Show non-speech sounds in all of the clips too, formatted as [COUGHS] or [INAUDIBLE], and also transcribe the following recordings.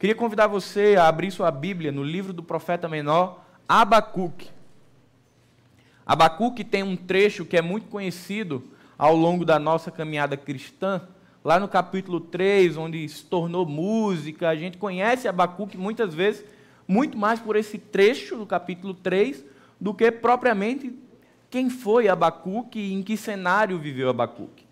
Queria convidar você a abrir sua Bíblia no livro do profeta menor, Abacuque. Abacuque tem um trecho que é muito conhecido ao longo da nossa caminhada cristã, lá no capítulo 3, onde se tornou música. A gente conhece Abacuque muitas vezes, muito mais por esse trecho do capítulo 3, do que propriamente quem foi Abacuque e em que cenário viveu Abacuque.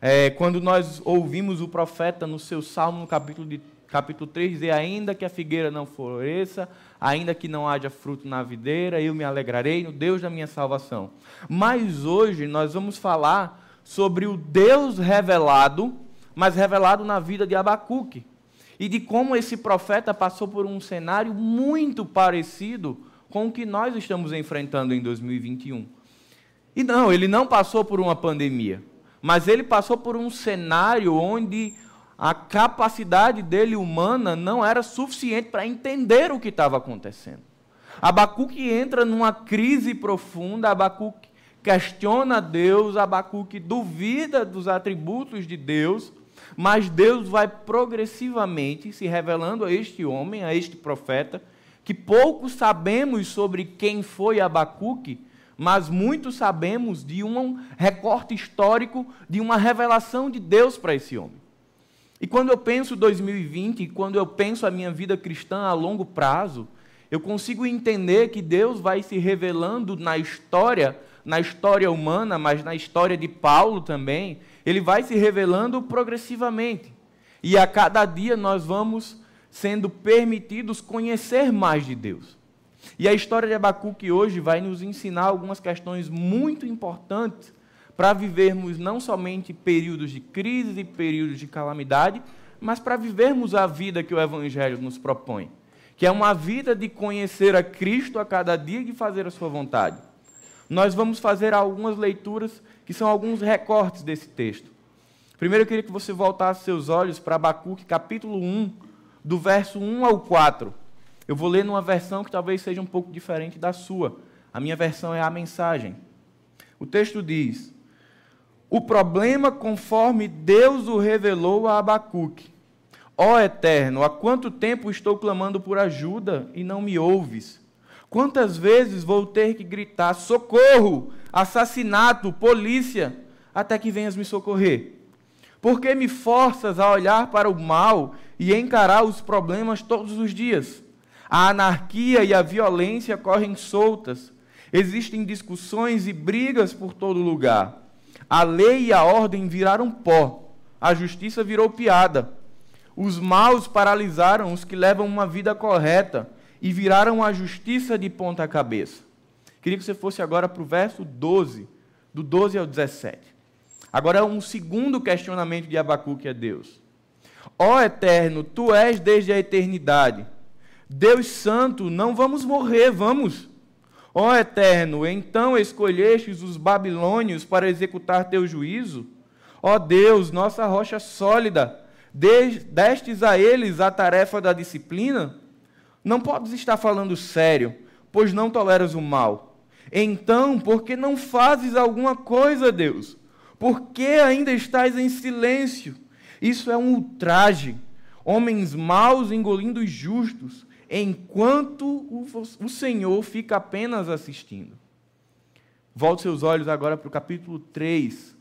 É, quando nós ouvimos o profeta no seu salmo, no capítulo, de, capítulo 3, dizer: Ainda que a figueira não floresça, ainda que não haja fruto na videira, eu me alegrarei no Deus da minha salvação. Mas hoje nós vamos falar sobre o Deus revelado, mas revelado na vida de Abacuque. E de como esse profeta passou por um cenário muito parecido com o que nós estamos enfrentando em 2021. E não, ele não passou por uma pandemia, mas ele passou por um cenário onde a capacidade dele humana não era suficiente para entender o que estava acontecendo. Abacuque entra numa crise profunda, Abacuque questiona Deus, Abacuque duvida dos atributos de Deus, mas Deus vai progressivamente se revelando a este homem, a este profeta, que pouco sabemos sobre quem foi Abacuque, mas muito sabemos de um recorte histórico, de uma revelação de Deus para esse homem. E quando eu penso 2020, quando eu penso a minha vida cristã a longo prazo, eu consigo entender que Deus vai se revelando na história, na história humana, mas na história de Paulo também, ele vai se revelando progressivamente. E a cada dia nós vamos sendo permitidos conhecer mais de Deus. E a história de Abacuque hoje vai nos ensinar algumas questões muito importantes para vivermos não somente períodos de crise e períodos de calamidade, mas para vivermos a vida que o Evangelho nos propõe, que é uma vida de conhecer a Cristo a cada dia e de fazer a sua vontade. Nós vamos fazer algumas leituras que são alguns recortes desse texto. Primeiro eu queria que você voltasse seus olhos para Abacuque, capítulo 1, do verso 1 ao 4. Eu vou ler numa versão que talvez seja um pouco diferente da sua. A minha versão é a mensagem. O texto diz: O problema conforme Deus o revelou a Abacuque. Ó Eterno, há quanto tempo estou clamando por ajuda e não me ouves? Quantas vezes vou ter que gritar: socorro, assassinato, polícia, até que venhas me socorrer? Por que me forças a olhar para o mal e encarar os problemas todos os dias. A anarquia e a violência correm soltas. Existem discussões e brigas por todo lugar. A lei e a ordem viraram pó. A justiça virou piada. Os maus paralisaram os que levam uma vida correta e viraram a justiça de ponta cabeça. Queria que você fosse agora para o verso 12, do 12 ao 17. Agora é um segundo questionamento de Abacuque a Deus. Ó Eterno, tu és desde a eternidade. Deus Santo, não vamos morrer, vamos. Ó Eterno, então escolhestes os babilônios para executar teu juízo? Ó Deus, nossa rocha sólida, destes a eles a tarefa da disciplina? Não podes estar falando sério, pois não toleras o mal. Então, por que não fazes alguma coisa, Deus? Por que ainda estás em silêncio? Isso é um ultraje. Homens maus engolindo os justos, enquanto o Senhor fica apenas assistindo. Volte seus olhos agora para o capítulo 3,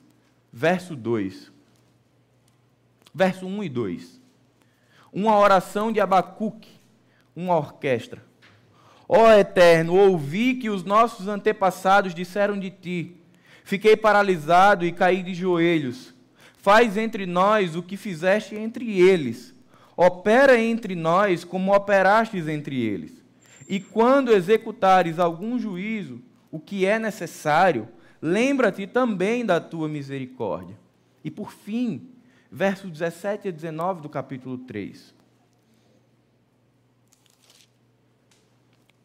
verso 2. Verso 1 e 2. Uma oração de Abacuque, uma orquestra. Ó oh, Eterno, ouvi que os nossos antepassados disseram de ti. Fiquei paralisado e caí de joelhos. Faz entre nós o que fizeste entre eles. Opera entre nós como operastes entre eles. E quando executares algum juízo, o que é necessário, lembra-te também da tua misericórdia. E por fim, versos 17 a 19 do capítulo 3.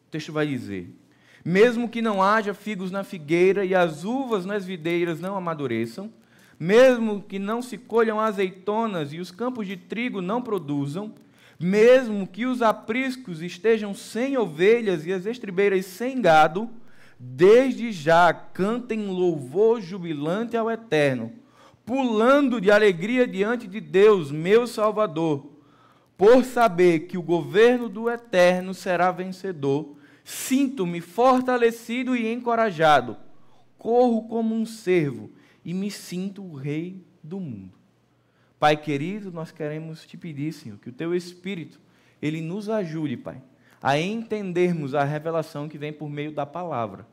O texto vai dizer: Mesmo que não haja figos na figueira e as uvas nas videiras não amadureçam, mesmo que não se colham azeitonas e os campos de trigo não produzam, mesmo que os apriscos estejam sem ovelhas e as estribeiras sem gado, desde já cantem louvor jubilante ao Eterno, pulando de alegria diante de Deus, meu Salvador, por saber que o governo do Eterno será vencedor, sinto-me fortalecido e encorajado. Corro como um servo e me sinto o rei do mundo. Pai querido, nós queremos te pedir, Senhor, que o teu Espírito, ele nos ajude, Pai, a entendermos a revelação que vem por meio da palavra.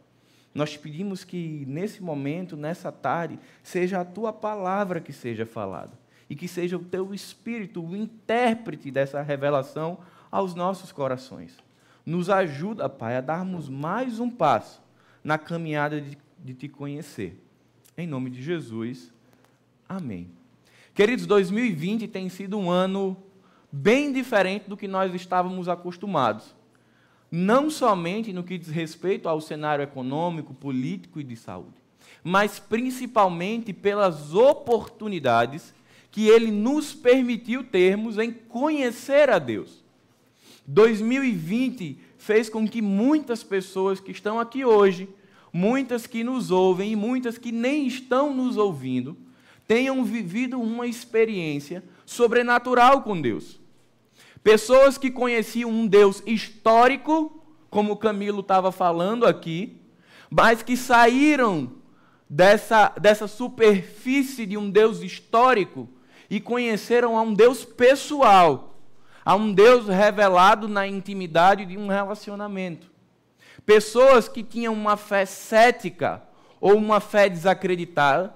Nós te pedimos que nesse momento, nessa tarde, seja a tua palavra que seja falada e que seja o teu Espírito o intérprete dessa revelação aos nossos corações. Nos ajuda, Pai, a darmos mais um passo na caminhada de, de te conhecer. Em nome de Jesus, amém. Queridos, 2020 tem sido um ano bem diferente do que nós estávamos acostumados. Não somente no que diz respeito ao cenário econômico, político e de saúde, mas principalmente pelas oportunidades que ele nos permitiu termos em conhecer a Deus. 2020 fez com que muitas pessoas que estão aqui hoje, muitas que nos ouvem e muitas que nem estão nos ouvindo, tenham vivido uma experiência sobrenatural com Deus. Pessoas que conheciam um Deus histórico, como Camilo estava falando aqui, mas que saíram dessa, dessa superfície de um Deus histórico e conheceram a um Deus pessoal, a um Deus revelado na intimidade de um relacionamento. Pessoas que tinham uma fé cética ou uma fé desacreditada,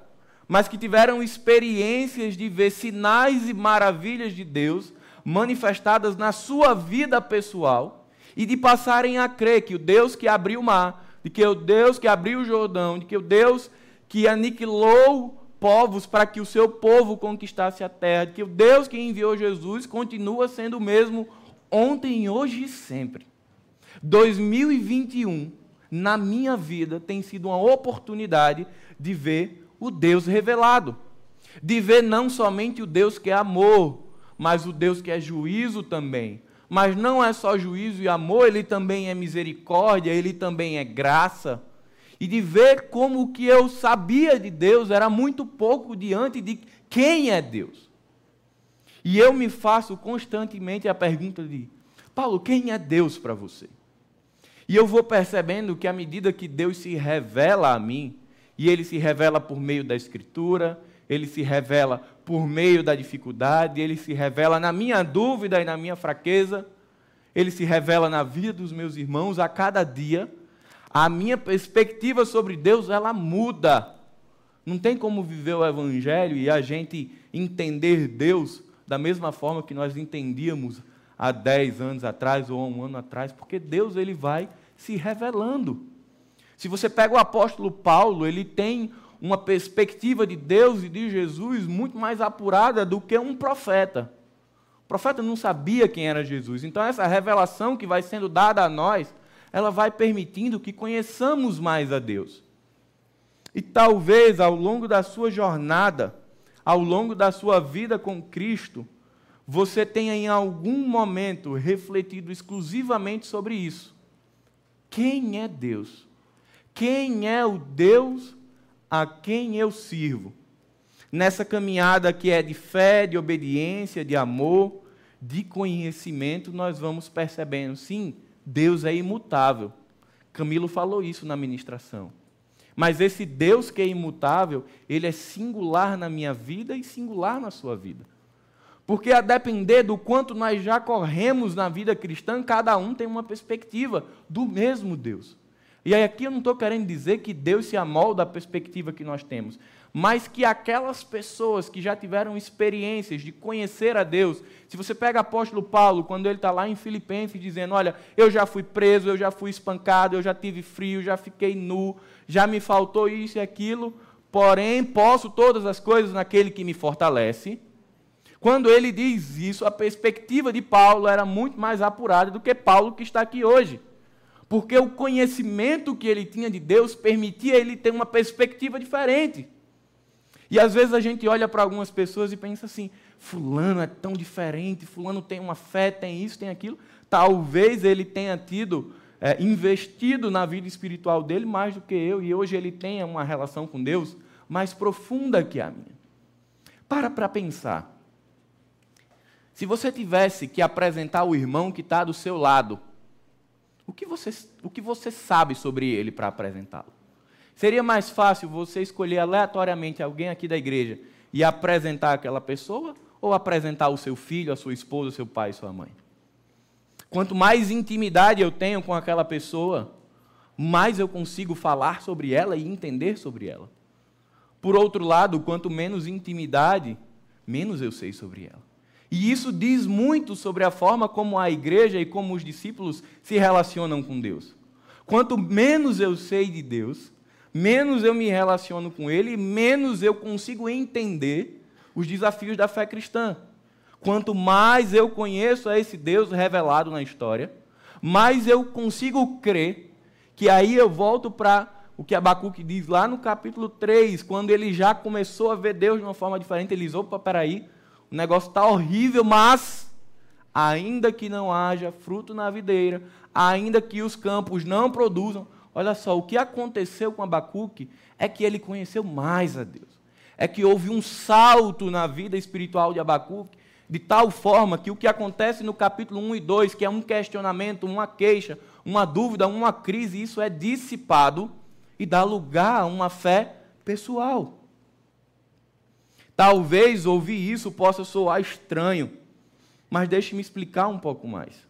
mas que tiveram experiências de ver sinais e maravilhas de Deus manifestadas na sua vida pessoal e de passarem a crer que o Deus que abriu o mar, de que o Deus que abriu o Jordão, de que o Deus que aniquilou povos para que o seu povo conquistasse a terra, que o Deus que enviou Jesus continua sendo o mesmo ontem, hoje e sempre. 2021, na minha vida, tem sido uma oportunidade de ver o Deus revelado, de ver não somente o Deus que é amor, mas o Deus que é juízo também. Mas não é só juízo e amor, ele também é misericórdia, ele também é graça e de ver como o que eu sabia de Deus era muito pouco diante de quem é Deus. E eu me faço constantemente a pergunta de: Paulo, quem é Deus para você? E eu vou percebendo que à medida que Deus se revela a mim, e ele se revela por meio da Escritura, ele se revela por meio da dificuldade, ele se revela na minha dúvida e na minha fraqueza, ele se revela na vida dos meus irmãos a cada dia a minha perspectiva sobre Deus ela muda. Não tem como viver o evangelho e a gente entender Deus da mesma forma que nós entendíamos há 10 anos atrás ou há um ano atrás, porque Deus ele vai se revelando. Se você pega o apóstolo Paulo, ele tem uma perspectiva de Deus e de Jesus muito mais apurada do que um profeta. O profeta não sabia quem era Jesus. Então, essa revelação que vai sendo dada a nós, ela vai permitindo que conheçamos mais a Deus. E talvez ao longo da sua jornada, ao longo da sua vida com Cristo, você tenha em algum momento refletido exclusivamente sobre isso. Quem é Deus? Quem é o Deus a quem eu sirvo? Nessa caminhada que é de fé, de obediência, de amor, de conhecimento, nós vamos percebendo, sim, Deus é imutável. Camilo falou isso na ministração. Mas esse Deus que é imutável, ele é singular na minha vida e singular na sua vida. Porque a depender do quanto nós já corremos na vida cristã, cada um tem uma perspectiva do mesmo Deus. E aí aqui eu não estou querendo dizer que Deus se amolda à perspectiva que nós temos, mas que aquelas pessoas que já tiveram experiências de conhecer a Deus, se você pega o apóstolo Paulo, quando ele está lá em Filipenses dizendo: Olha, eu já fui preso, eu já fui espancado, eu já tive frio, já fiquei nu, já me faltou isso e aquilo, porém posso todas as coisas naquele que me fortalece. Quando ele diz isso, a perspectiva de Paulo era muito mais apurada do que Paulo que está aqui hoje. Porque o conhecimento que ele tinha de Deus permitia ele ter uma perspectiva diferente. E às vezes a gente olha para algumas pessoas e pensa assim: Fulano é tão diferente, Fulano tem uma fé, tem isso, tem aquilo. Talvez ele tenha tido, é, investido na vida espiritual dele mais do que eu, e hoje ele tenha uma relação com Deus mais profunda que a minha. Para para pensar. Se você tivesse que apresentar o irmão que está do seu lado, o que você, o que você sabe sobre ele para apresentá-lo? Seria mais fácil você escolher aleatoriamente alguém aqui da igreja e apresentar aquela pessoa ou apresentar o seu filho, a sua esposa, o seu pai, sua mãe? Quanto mais intimidade eu tenho com aquela pessoa, mais eu consigo falar sobre ela e entender sobre ela. Por outro lado, quanto menos intimidade, menos eu sei sobre ela. E isso diz muito sobre a forma como a igreja e como os discípulos se relacionam com Deus. Quanto menos eu sei de Deus, menos eu me relaciono com Ele, menos eu consigo entender os desafios da fé cristã. Quanto mais eu conheço a esse Deus revelado na história, mais eu consigo crer que aí eu volto para o que Abacuque diz lá no capítulo 3, quando ele já começou a ver Deus de uma forma diferente, ele diz, opa, peraí, o negócio está horrível, mas ainda que não haja fruto na videira, ainda que os campos não produzam, olha só, o que aconteceu com Abacuque é que ele conheceu mais a Deus. É que houve um salto na vida espiritual de Abacuque, de tal forma que o que acontece no capítulo 1 e 2, que é um questionamento, uma queixa, uma dúvida, uma crise, isso é dissipado e dá lugar a uma fé pessoal. Talvez ouvir isso possa soar estranho, mas deixe-me explicar um pouco mais.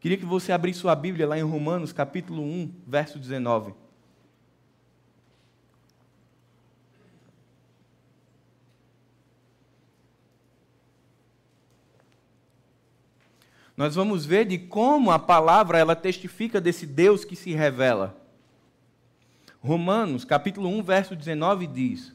Queria que você abrisse sua Bíblia lá em Romanos, capítulo 1, verso 19. Nós vamos ver de como a palavra ela testifica desse Deus que se revela. Romanos, capítulo 1, verso 19 diz: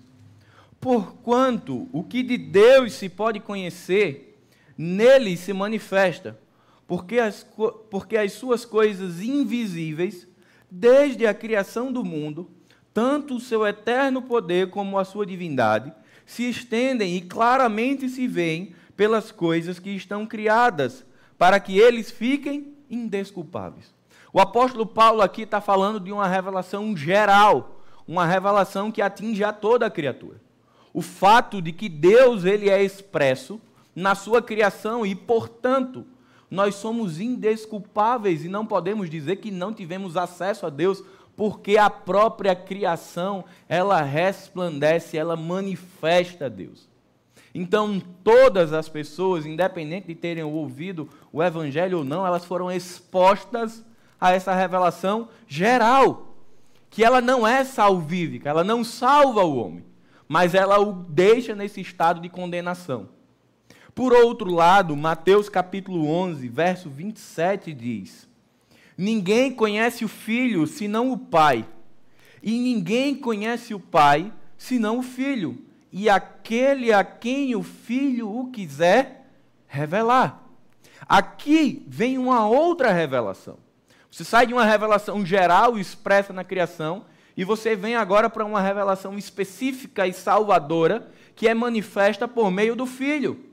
Porquanto o que de Deus se pode conhecer, nele se manifesta, porque as, porque as suas coisas invisíveis, desde a criação do mundo, tanto o seu eterno poder como a sua divindade, se estendem e claramente se veem pelas coisas que estão criadas, para que eles fiquem indesculpáveis. O apóstolo Paulo aqui está falando de uma revelação geral, uma revelação que atinge a toda a criatura o fato de que Deus ele é expresso na sua criação e, portanto, nós somos indesculpáveis e não podemos dizer que não tivemos acesso a Deus, porque a própria criação, ela resplandece, ela manifesta Deus. Então, todas as pessoas, independente de terem ouvido o evangelho ou não, elas foram expostas a essa revelação geral, que ela não é salvífica, ela não salva o homem mas ela o deixa nesse estado de condenação. Por outro lado, Mateus capítulo 11, verso 27 diz: Ninguém conhece o filho senão o pai, e ninguém conhece o pai senão o filho, e aquele a quem o filho o quiser revelar. Aqui vem uma outra revelação. Você sai de uma revelação geral expressa na criação e você vem agora para uma revelação específica e salvadora que é manifesta por meio do Filho.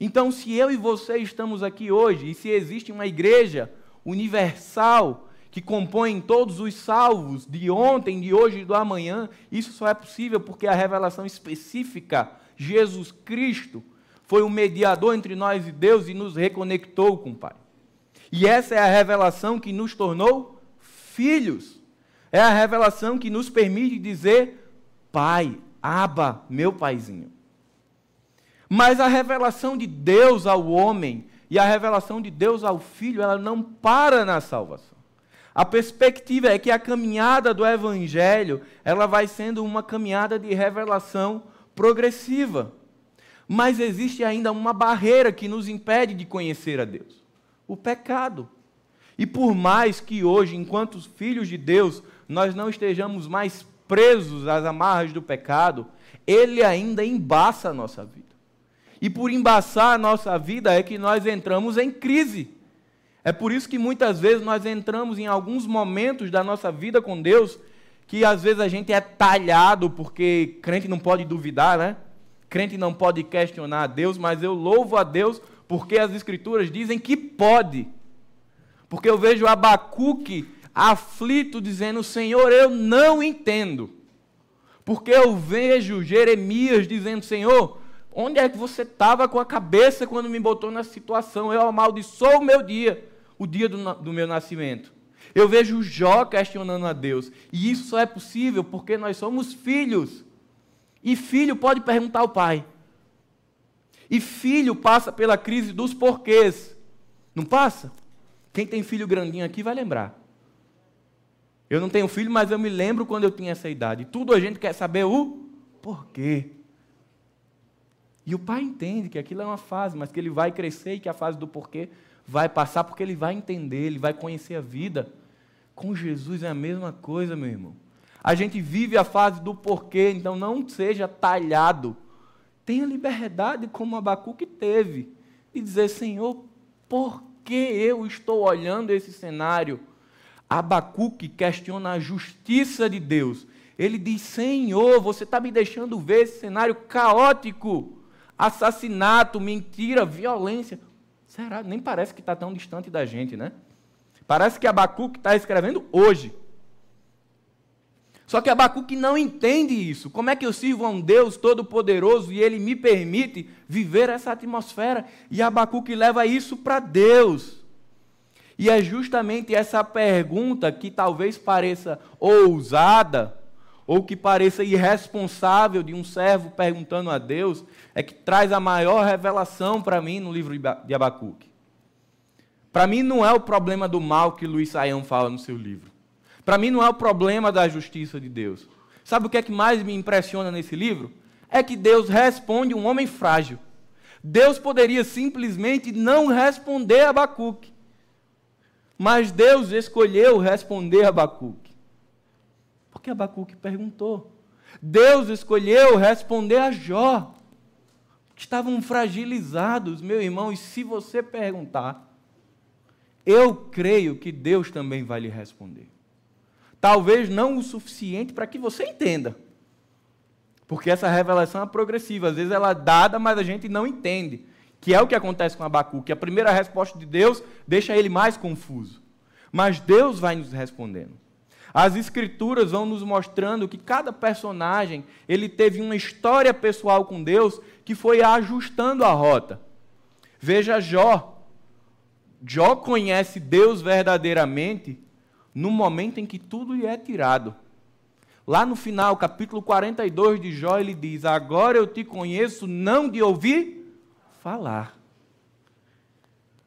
Então, se eu e você estamos aqui hoje, e se existe uma igreja universal que compõe todos os salvos de ontem, de hoje e do amanhã, isso só é possível porque a revelação específica, Jesus Cristo, foi o mediador entre nós e Deus e nos reconectou com o Pai. E essa é a revelação que nos tornou filhos. É a revelação que nos permite dizer: Pai, Aba, meu paizinho. Mas a revelação de Deus ao homem e a revelação de Deus ao filho, ela não para na salvação. A perspectiva é que a caminhada do evangelho, ela vai sendo uma caminhada de revelação progressiva. Mas existe ainda uma barreira que nos impede de conhecer a Deus: o pecado. E por mais que hoje, enquanto filhos de Deus, nós não estejamos mais presos às amarras do pecado, ele ainda embaça a nossa vida. E por embaçar a nossa vida é que nós entramos em crise. É por isso que muitas vezes nós entramos em alguns momentos da nossa vida com Deus que às vezes a gente é talhado porque crente não pode duvidar, né? Crente não pode questionar a Deus, mas eu louvo a Deus porque as escrituras dizem que pode. Porque eu vejo Abacuque aflito, dizendo: Senhor, eu não entendo. Porque eu vejo Jeremias dizendo: Senhor, Onde é que você estava com a cabeça quando me botou nessa situação? Eu amaldiçoo o meu dia, o dia do, do meu nascimento. Eu vejo Jó questionando a Deus. E isso só é possível porque nós somos filhos. E filho pode perguntar ao pai. E filho passa pela crise dos porquês. Não passa? Quem tem filho grandinho aqui vai lembrar. Eu não tenho filho, mas eu me lembro quando eu tinha essa idade. Tudo a gente quer saber o porquê. E o pai entende que aquilo é uma fase, mas que ele vai crescer e que a fase do porquê vai passar, porque ele vai entender, ele vai conhecer a vida. Com Jesus é a mesma coisa, meu irmão. A gente vive a fase do porquê, então não seja talhado. Tenha liberdade como Abacuque teve, de dizer, Senhor, por que eu estou olhando esse cenário? Abacuque questiona a justiça de Deus. Ele diz: Senhor, você está me deixando ver esse cenário caótico. Assassinato, mentira, violência. Será? Nem parece que está tão distante da gente, né? Parece que Abacuque está escrevendo hoje. Só que Abacuque não entende isso. Como é que eu sirvo a um Deus todo-poderoso e ele me permite viver essa atmosfera? E Abacuque leva isso para Deus. E é justamente essa pergunta que talvez pareça ousada, ou que pareça irresponsável de um servo perguntando a Deus, é que traz a maior revelação para mim no livro de Abacuque. Para mim não é o problema do mal que Luiz Saião fala no seu livro. Para mim não é o problema da justiça de Deus. Sabe o que é que mais me impressiona nesse livro? É que Deus responde um homem frágil. Deus poderia simplesmente não responder a Abacuque. Mas Deus escolheu responder Abacuque. Porque Abacuque perguntou. Deus escolheu responder a Jó. Estavam fragilizados, meu irmão, e se você perguntar, eu creio que Deus também vai lhe responder. Talvez não o suficiente para que você entenda. Porque essa revelação é progressiva, às vezes ela é dada, mas a gente não entende. Que é o que acontece com Abacuque. A primeira resposta de Deus deixa ele mais confuso. Mas Deus vai nos respondendo. As escrituras vão nos mostrando que cada personagem, ele teve uma história pessoal com Deus que foi ajustando a rota. Veja Jó. Jó conhece Deus verdadeiramente no momento em que tudo lhe é tirado. Lá no final, capítulo 42 de Jó, ele diz: Agora eu te conheço não de ouvir falar.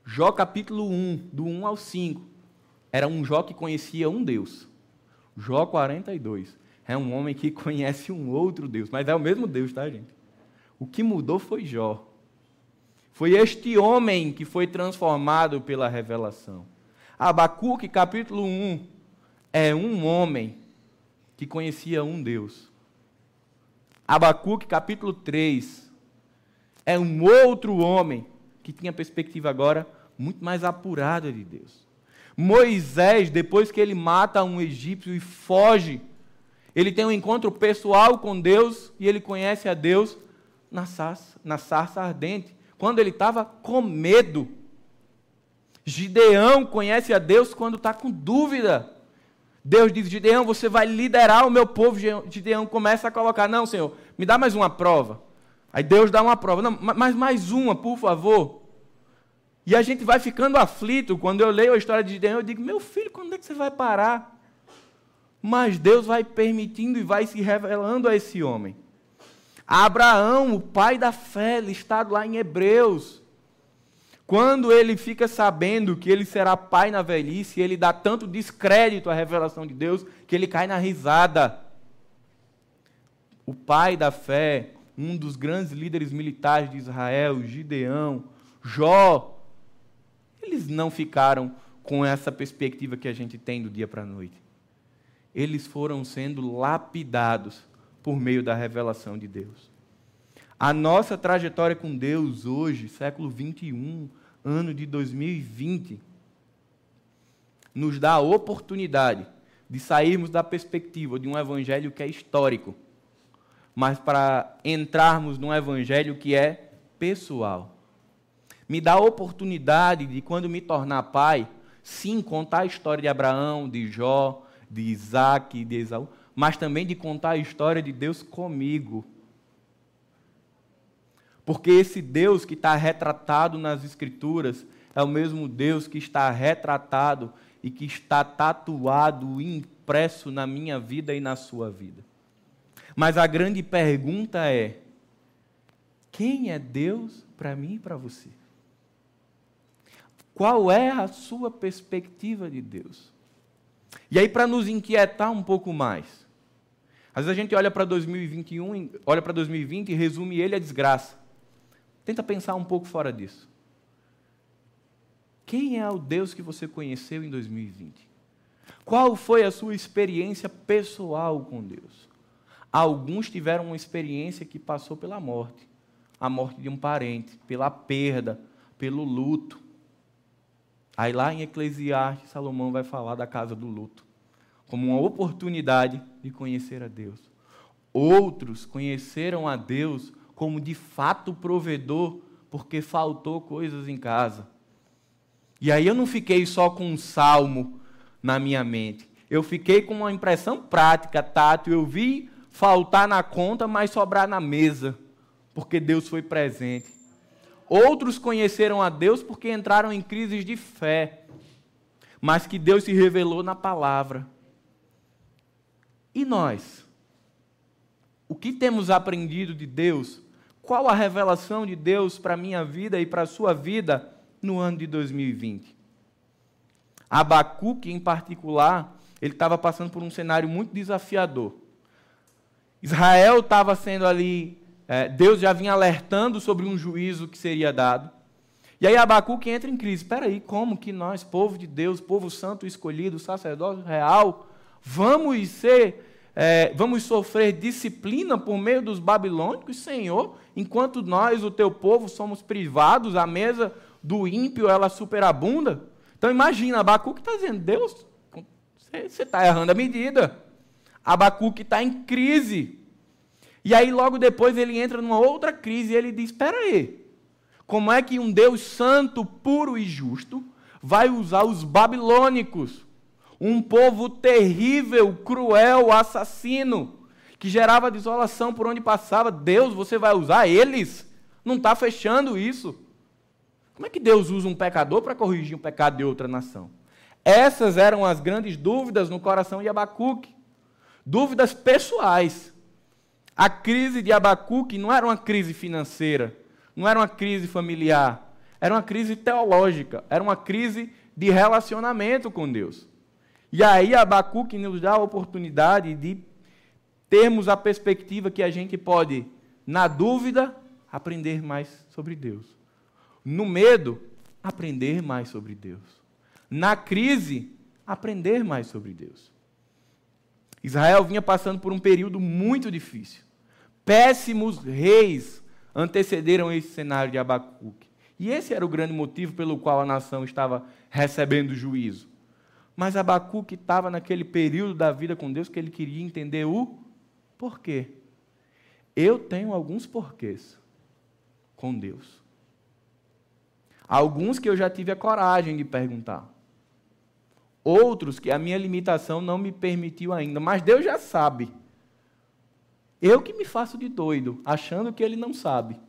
Jó capítulo 1, do 1 ao 5, era um Jó que conhecia um Deus. Jó 42 é um homem que [LAUGHS] conhece um outro Deus, mas é o mesmo Deus, tá, gente? O que mudou foi Jó. Foi este homem que foi transformado pela revelação. Abacuque, capítulo 1, é um homem que conhecia um Deus. Abacuque, capítulo 3, é um outro homem que tinha perspectiva agora muito mais apurada de Deus. Moisés, depois que ele mata um egípcio e foge, ele tem um encontro pessoal com Deus e ele conhece a Deus na sarça, na sarça ardente, quando ele estava com medo. Gideão conhece a Deus quando está com dúvida. Deus diz: Gideão, você vai liderar o meu povo. Gideão começa a colocar: Não, Senhor, me dá mais uma prova. Aí Deus dá uma prova. Não, mas mais uma, por favor. E a gente vai ficando aflito. Quando eu leio a história de Gideão, eu digo: Meu filho, quando é que você vai parar? Mas Deus vai permitindo e vai se revelando a esse homem. Abraão, o pai da fé, listado lá em Hebreus. Quando ele fica sabendo que ele será pai na velhice, ele dá tanto descrédito à revelação de Deus que ele cai na risada. O pai da fé, um dos grandes líderes militares de Israel, Gideão, Jó, eles não ficaram com essa perspectiva que a gente tem do dia para a noite. Eles foram sendo lapidados por meio da revelação de Deus. A nossa trajetória com Deus hoje, século 21, ano de 2020, nos dá a oportunidade de sairmos da perspectiva de um evangelho que é histórico mas para entrarmos num evangelho que é pessoal. Me dá a oportunidade de, quando me tornar pai, sim, contar a história de Abraão, de Jó, de Isaac, de Esaú, mas também de contar a história de Deus comigo. Porque esse Deus que está retratado nas Escrituras é o mesmo Deus que está retratado e que está tatuado, impresso na minha vida e na sua vida. Mas a grande pergunta é: quem é Deus para mim e para você? Qual é a sua perspectiva de Deus? E aí, para nos inquietar um pouco mais, às vezes a gente olha para 2021, olha para 2020 e resume ele a desgraça. Tenta pensar um pouco fora disso. Quem é o Deus que você conheceu em 2020? Qual foi a sua experiência pessoal com Deus? Alguns tiveram uma experiência que passou pela morte a morte de um parente, pela perda, pelo luto. Aí lá em Eclesiastes, Salomão vai falar da casa do luto, como uma oportunidade de conhecer a Deus. Outros conheceram a Deus como de fato provedor, porque faltou coisas em casa. E aí eu não fiquei só com um salmo na minha mente. Eu fiquei com uma impressão prática, tátil. Eu vi faltar na conta, mas sobrar na mesa, porque Deus foi presente. Outros conheceram a Deus porque entraram em crises de fé, mas que Deus se revelou na palavra. E nós? O que temos aprendido de Deus? Qual a revelação de Deus para a minha vida e para a sua vida no ano de 2020? Abacuque, em particular, ele estava passando por um cenário muito desafiador. Israel estava sendo ali é, Deus já vinha alertando sobre um juízo que seria dado. E aí Abacuque entra em crise. Espera aí, como que nós, povo de Deus, povo santo escolhido, sacerdócio real, vamos ser, é, vamos sofrer disciplina por meio dos babilônicos, Senhor, enquanto nós, o teu povo, somos privados, a mesa do ímpio, ela superabunda? Então imagina, Abacuque está dizendo, Deus, você está errando a medida. Abacuque está em crise. E aí, logo depois, ele entra numa outra crise e ele diz: Espera aí, como é que um Deus santo, puro e justo vai usar os babilônicos, um povo terrível, cruel, assassino, que gerava desolação por onde passava? Deus, você vai usar eles? Não está fechando isso. Como é que Deus usa um pecador para corrigir um pecado de outra nação? Essas eram as grandes dúvidas no coração de Abacuque. Dúvidas pessoais. A crise de Abacuque não era uma crise financeira, não era uma crise familiar, era uma crise teológica, era uma crise de relacionamento com Deus. E aí Abacuque nos dá a oportunidade de termos a perspectiva que a gente pode, na dúvida, aprender mais sobre Deus. No medo, aprender mais sobre Deus. Na crise, aprender mais sobre Deus. Israel vinha passando por um período muito difícil. Péssimos reis antecederam esse cenário de Abacuque. E esse era o grande motivo pelo qual a nação estava recebendo juízo. Mas Abacuque estava naquele período da vida com Deus que ele queria entender o porquê. Eu tenho alguns porquês com Deus. Alguns que eu já tive a coragem de perguntar. Outros que a minha limitação não me permitiu ainda, mas Deus já sabe. Eu que me faço de doido, achando que Ele não sabe.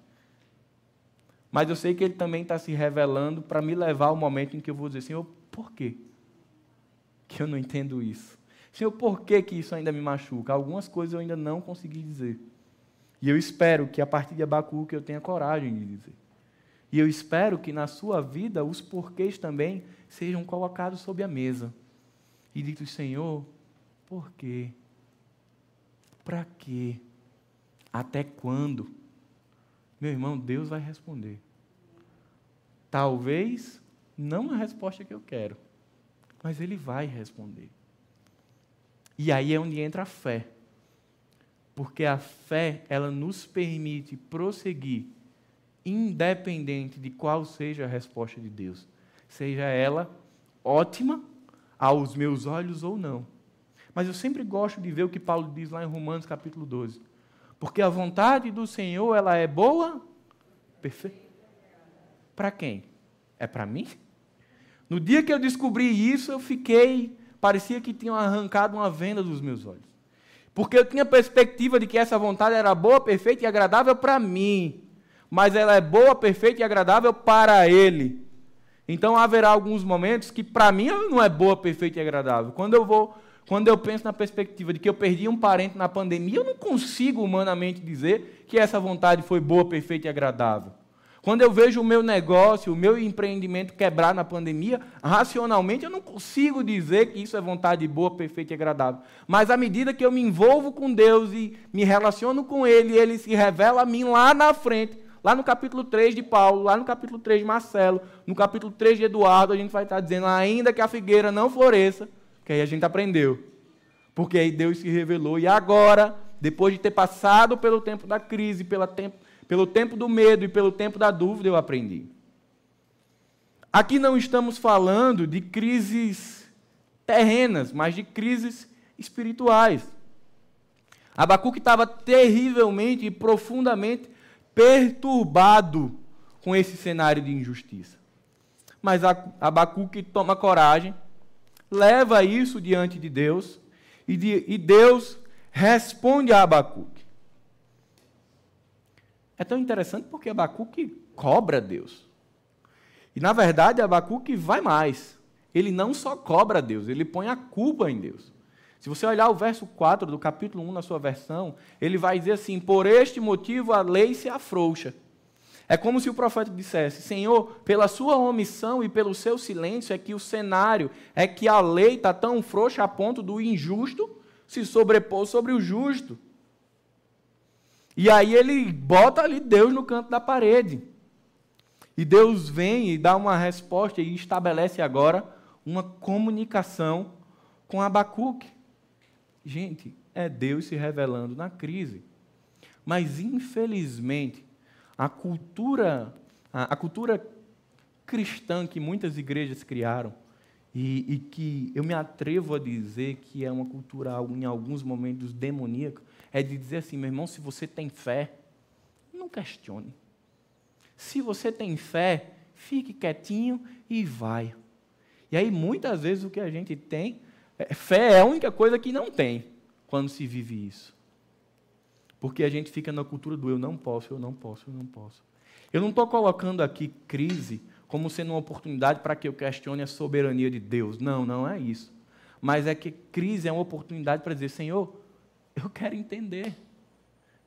Mas eu sei que Ele também está se revelando para me levar ao momento em que eu vou dizer, Senhor, por quê? Que eu não entendo isso. Senhor, por que, que isso ainda me machuca? Algumas coisas eu ainda não consegui dizer. E eu espero que a partir de Abacuque eu tenha coragem de dizer. E eu espero que na sua vida os porquês também sejam colocados sobre a mesa. E dito, Senhor, por quê? Para quê? Até quando? Meu irmão, Deus vai responder. Talvez não a resposta que eu quero, mas Ele vai responder. E aí é onde entra a fé. Porque a fé, ela nos permite prosseguir independente de qual seja a resposta de Deus, seja ela ótima aos meus olhos ou não. Mas eu sempre gosto de ver o que Paulo diz lá em Romanos capítulo 12. Porque a vontade do Senhor, ela é boa, perfeita. Para quem? É para mim? No dia que eu descobri isso, eu fiquei, parecia que tinham arrancado uma venda dos meus olhos. Porque eu tinha perspectiva de que essa vontade era boa, perfeita e agradável para mim. mas ela é boa, perfeita e agradável para ele. Então haverá alguns momentos que para mim não é boa, perfeita e agradável. Quando eu vou, quando eu penso na perspectiva de que eu perdi um parente na pandemia, eu não consigo humanamente dizer que essa vontade foi boa, perfeita e agradável. Quando eu vejo o meu negócio, o meu empreendimento quebrar na pandemia, racionalmente eu não consigo dizer que isso é vontade boa, perfeita e agradável. Mas à medida que eu me envolvo com Deus e me relaciono com Ele, Ele se revela a mim lá na frente, lá no capítulo 3 de Paulo, lá no capítulo 3 de Marcelo, no capítulo 3 de Eduardo, a gente vai estar dizendo, ainda que a figueira não floresça, que aí a gente aprendeu. Porque aí Deus se revelou. E agora, depois de ter passado pelo tempo da crise, pelo tempo do medo e pelo tempo da dúvida eu aprendi. Aqui não estamos falando de crises terrenas, mas de crises espirituais. Abacuque estava terrivelmente e profundamente perturbado com esse cenário de injustiça. Mas Abacuque toma coragem, leva isso diante de Deus, e, de, e Deus responde a Abacuque. É tão interessante porque Abacuque cobra Deus. E na verdade, Abacuque vai mais. Ele não só cobra Deus, ele põe a culpa em Deus. Se você olhar o verso 4 do capítulo 1 na sua versão, ele vai dizer assim: Por este motivo a lei se afrouxa. É como se o profeta dissesse: Senhor, pela sua omissão e pelo seu silêncio, é que o cenário, é que a lei está tão frouxa a ponto do injusto se sobrepor sobre o justo. E aí ele bota ali Deus no canto da parede. E Deus vem e dá uma resposta e estabelece agora uma comunicação com Abacuque. Gente, é Deus se revelando na crise. Mas, infelizmente, a cultura, a, a cultura cristã que muitas igrejas criaram, e, e, que eu me atrevo a dizer que é uma cultura, em alguns momentos, demoníaca, é de dizer assim, meu irmão, se você tem fé, não questione. Se você tem fé, fique quietinho e vai. E aí, muitas vezes, o que a gente tem, fé é a única coisa que não tem quando se vive isso. Porque a gente fica na cultura do eu não posso, eu não posso, eu não posso. Eu não estou colocando aqui crise como sendo uma oportunidade para que eu questione a soberania de Deus. Não, não é isso. Mas é que crise é uma oportunidade para dizer, Senhor, eu quero entender.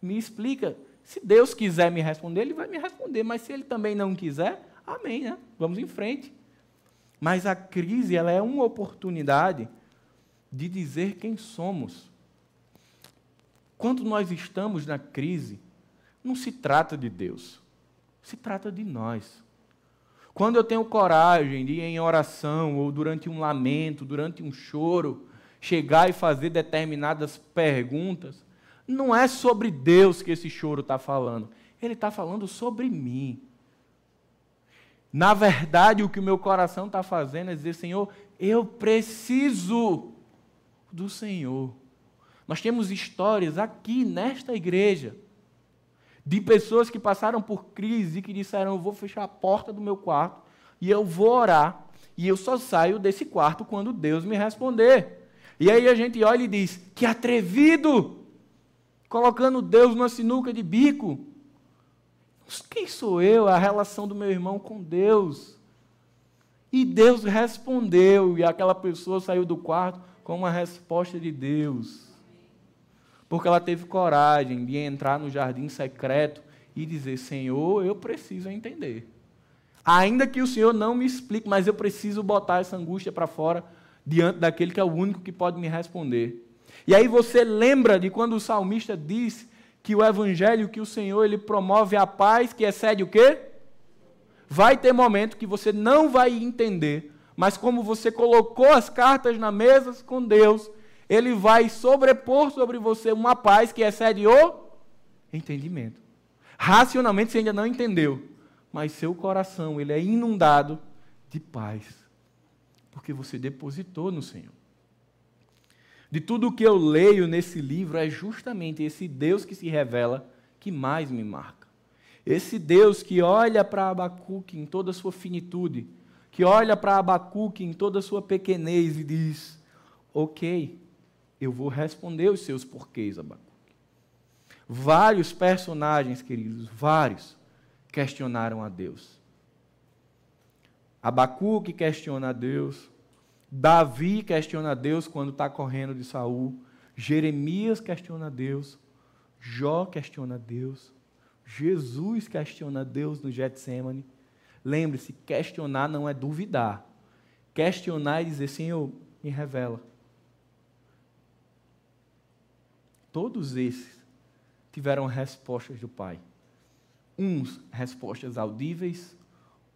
Me explica. Se Deus quiser me responder, Ele vai me responder. Mas se Ele também não quiser, amém, né? Vamos em frente. Mas a crise, ela é uma oportunidade de dizer quem somos. Quando nós estamos na crise, não se trata de Deus, se trata de nós. Quando eu tenho coragem de ir em oração, ou durante um lamento, durante um choro, chegar e fazer determinadas perguntas, não é sobre Deus que esse choro está falando. Ele está falando sobre mim. Na verdade, o que o meu coração está fazendo é dizer: Senhor, eu preciso do Senhor. Nós temos histórias aqui nesta igreja de pessoas que passaram por crise e que disseram: Eu vou fechar a porta do meu quarto e eu vou orar, e eu só saio desse quarto quando Deus me responder. E aí a gente olha e diz: que atrevido! Colocando Deus numa sinuca de bico. Quem sou eu? A relação do meu irmão com Deus. E Deus respondeu, e aquela pessoa saiu do quarto com uma resposta de Deus. Porque ela teve coragem de entrar no jardim secreto e dizer: Senhor, eu preciso entender. Ainda que o Senhor não me explique, mas eu preciso botar essa angústia para fora diante daquele que é o único que pode me responder. E aí você lembra de quando o salmista diz que o evangelho que o Senhor ele promove a paz que excede o quê? Vai ter momento que você não vai entender, mas como você colocou as cartas na mesa com Deus, ele vai sobrepor sobre você uma paz que excede o entendimento. Racionalmente você ainda não entendeu, mas seu coração ele é inundado de paz porque você depositou no Senhor. De tudo o que eu leio nesse livro, é justamente esse Deus que se revela que mais me marca. Esse Deus que olha para Abacuque em toda a sua finitude, que olha para Abacuque em toda a sua pequenez e diz: Ok, eu vou responder os seus porquês, Abacuque. Vários personagens, queridos, vários, questionaram a Deus. Abacuque questiona a Deus. Davi questiona a Deus quando está correndo de Saul. Jeremias questiona a Deus. Jó questiona a Deus. Jesus questiona a Deus no Getsemane. Lembre-se, questionar não é duvidar. Questionar é dizer, Senhor, me revela. Todos esses tiveram respostas do Pai. Uns respostas audíveis,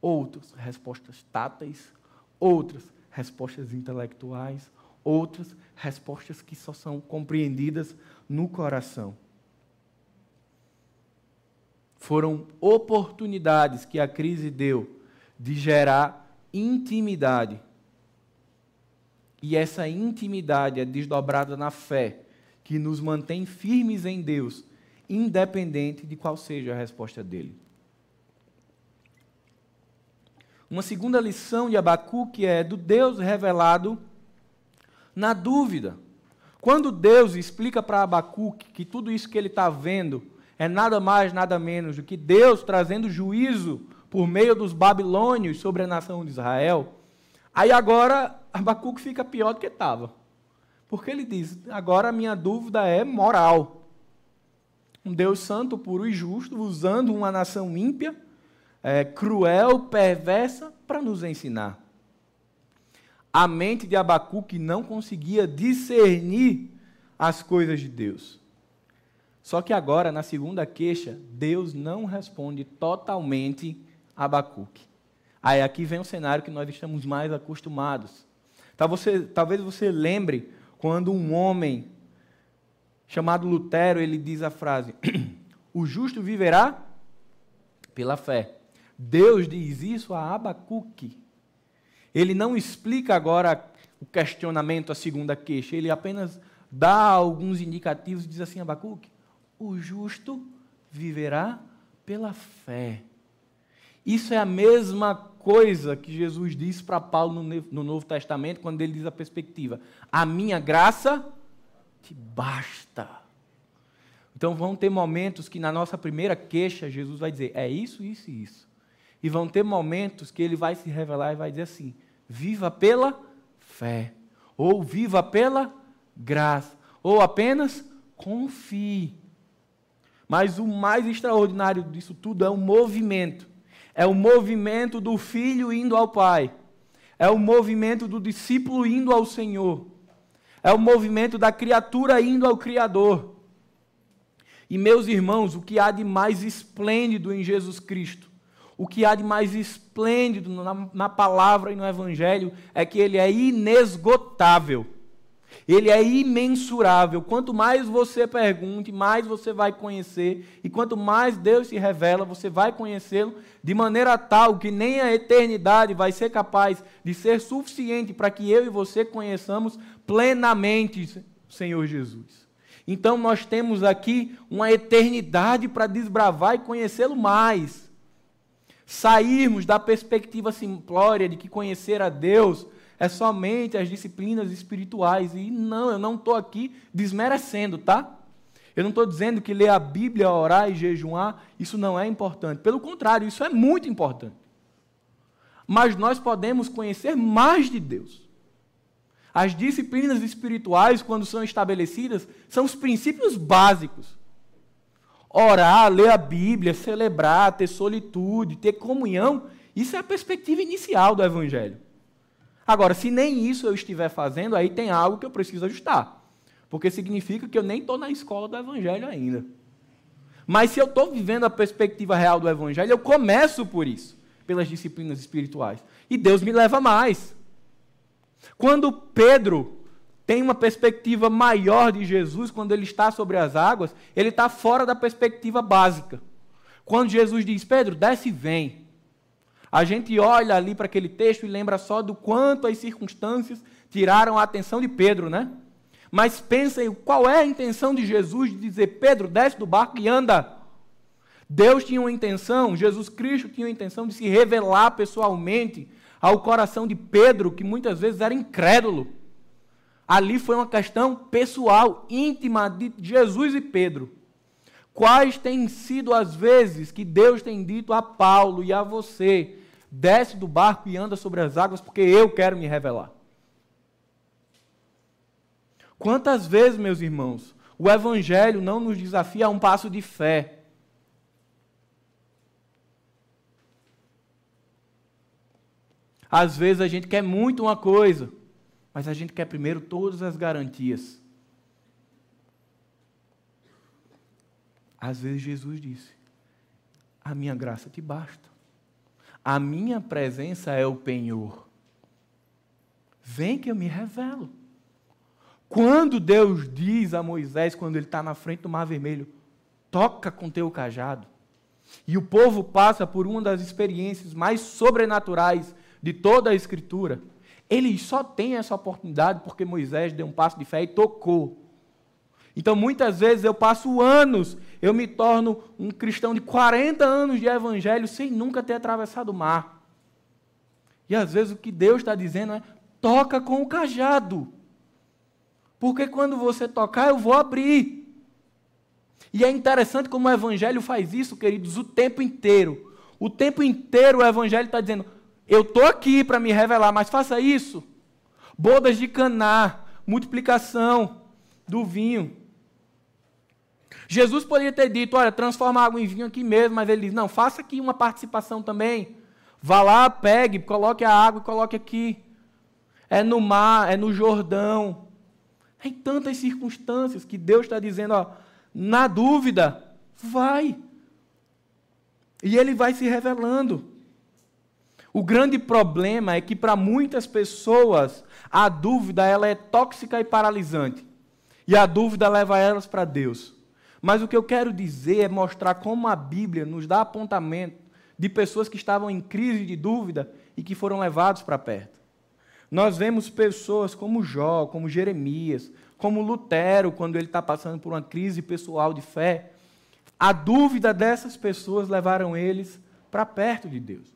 outros respostas táteis, outras respostas intelectuais, outras respostas que só são compreendidas no coração. Foram oportunidades que a crise deu de gerar intimidade. E essa intimidade é desdobrada na fé, que nos mantém firmes em Deus, independente de qual seja a resposta dele. Uma segunda lição de Abacuque é do Deus revelado na dúvida. Quando Deus explica para Abacuque que tudo isso que ele está vendo é nada mais, nada menos do que Deus trazendo juízo por meio dos babilônios sobre a nação de Israel, aí agora Abacuque fica pior do que estava. Porque ele diz: agora a minha dúvida é moral. Um Deus santo, puro e justo, usando uma nação ímpia é, cruel, perversa, para nos ensinar. A mente de Abacuque não conseguia discernir as coisas de Deus. Só que agora, na segunda queixa, Deus não responde totalmente a Abacuque. Aí aqui vem um cenário que nós estamos mais acostumados. Talvez você lembre quando um homem chamado Lutero, ele diz a frase: [CLEARS THROAT] "O justo viverá pela fé". Deus diz isso a Abacuque. Ele não explica agora o questionamento, a segunda queixa, ele apenas dá alguns indicativos e diz assim: Abacuque, o justo viverá pela fé. Isso é a mesma coisa que Jesus disse para Paulo no Novo Testamento, quando ele diz a perspectiva: A minha graça te basta. Então vão ter momentos que na nossa primeira queixa Jesus vai dizer: É isso, isso e isso. E vão ter momentos que ele vai se revelar e vai dizer assim: viva pela fé, ou viva pela graça, ou apenas confie. Mas o mais extraordinário disso tudo é o movimento. É o movimento do filho indo ao Pai. É o movimento do discípulo indo ao Senhor. É o movimento da criatura indo ao Criador. E meus irmãos, o que há de mais esplêndido em Jesus Cristo o que há de mais esplêndido na, na, palavra e no Evangelho é que ele é inesgotável. Ele é imensurável. Quanto mais você pergunte, mais você vai conhecer. E quanto mais Deus se revela, você vai conhecê-lo de maneira tal que nem a eternidade vai ser capaz de ser suficiente para que eu e você conheçamos plenamente Senhor Jesus. Então nós temos aqui uma eternidade para desbravar e conhecê-lo mais sairmos da perspectiva simplória de que conhecer a Deus é somente as disciplinas espirituais. E não, eu não estou aqui desmerecendo, tá? Eu não estou dizendo que ler a Bíblia, orar e jejuar, isso não é importante. Pelo contrário, isso é muito importante. Mas nós podemos conhecer mais de Deus. As disciplinas espirituais, quando são estabelecidas, são os princípios básicos orar, ler a Bíblia, celebrar, ter solitude, ter comunhão, isso é a perspectiva inicial do Evangelho. Agora, se nem isso eu estiver fazendo, aí tem algo que eu preciso ajustar. Porque significa que eu nem estou na escola do Evangelho ainda. Mas se eu estou vivendo a perspectiva real do Evangelho, eu começo por isso, pelas disciplinas espirituais. E Deus me leva mais. Quando Pedro tem uma perspectiva maior de Jesus quando ele está sobre as águas, ele está fora da perspectiva básica. Quando Jesus diz, Pedro, desce e vem. A gente olha ali para aquele texto e lembra só do quanto as circunstâncias tiraram a atenção de Pedro, né? Mas pensem qual é a intenção de Jesus de dizer, Pedro, desce do barco e anda. Deus tinha uma intenção, Jesus Cristo tinha uma intenção de se revelar pessoalmente ao coração de Pedro, que muitas vezes era incrédulo. Ali foi uma questão pessoal, íntima de Jesus e Pedro. Quais têm sido as vezes que Deus tem dito a Paulo e a você: desce do barco e anda sobre as águas, porque eu quero me revelar? Quantas vezes, meus irmãos, o Evangelho não nos desafia a um passo de fé? Às vezes a gente quer muito uma coisa, mas a gente quer primeiro todas as garantias. Às vezes Jesus disse: A minha graça te basta. A minha presença é o penhor. Vem que eu me revelo. Quando Deus diz a Moisés, quando ele está na frente do Mar Vermelho, toca com teu cajado, e o povo passa por uma das experiências mais sobrenaturais de toda a Escritura, ele só tem essa oportunidade porque Moisés deu um passo de fé e tocou. Então, muitas vezes eu passo anos, eu me torno um cristão de 40 anos de evangelho sem nunca ter atravessado o mar. E às vezes o que Deus está dizendo é: toca com o cajado. Porque quando você tocar, eu vou abrir. E é interessante como o Evangelho faz isso, queridos, o tempo inteiro. O tempo inteiro o Evangelho está dizendo: eu estou aqui para me revelar, mas faça isso. Bodas de caná, multiplicação do vinho. Jesus poderia ter dito: olha, transforma água em vinho aqui mesmo, mas ele diz: não, faça aqui uma participação também. Vá lá, pegue, coloque a água e coloque aqui. É no mar, é no Jordão. Em tantas circunstâncias que Deus está dizendo, ó, na dúvida, vai. E ele vai se revelando. O grande problema é que para muitas pessoas a dúvida ela é tóxica e paralisante. E a dúvida leva elas para Deus. Mas o que eu quero dizer é mostrar como a Bíblia nos dá apontamento de pessoas que estavam em crise de dúvida e que foram levados para perto. Nós vemos pessoas como Jó, como Jeremias, como Lutero, quando ele está passando por uma crise pessoal de fé. A dúvida dessas pessoas levaram eles para perto de Deus.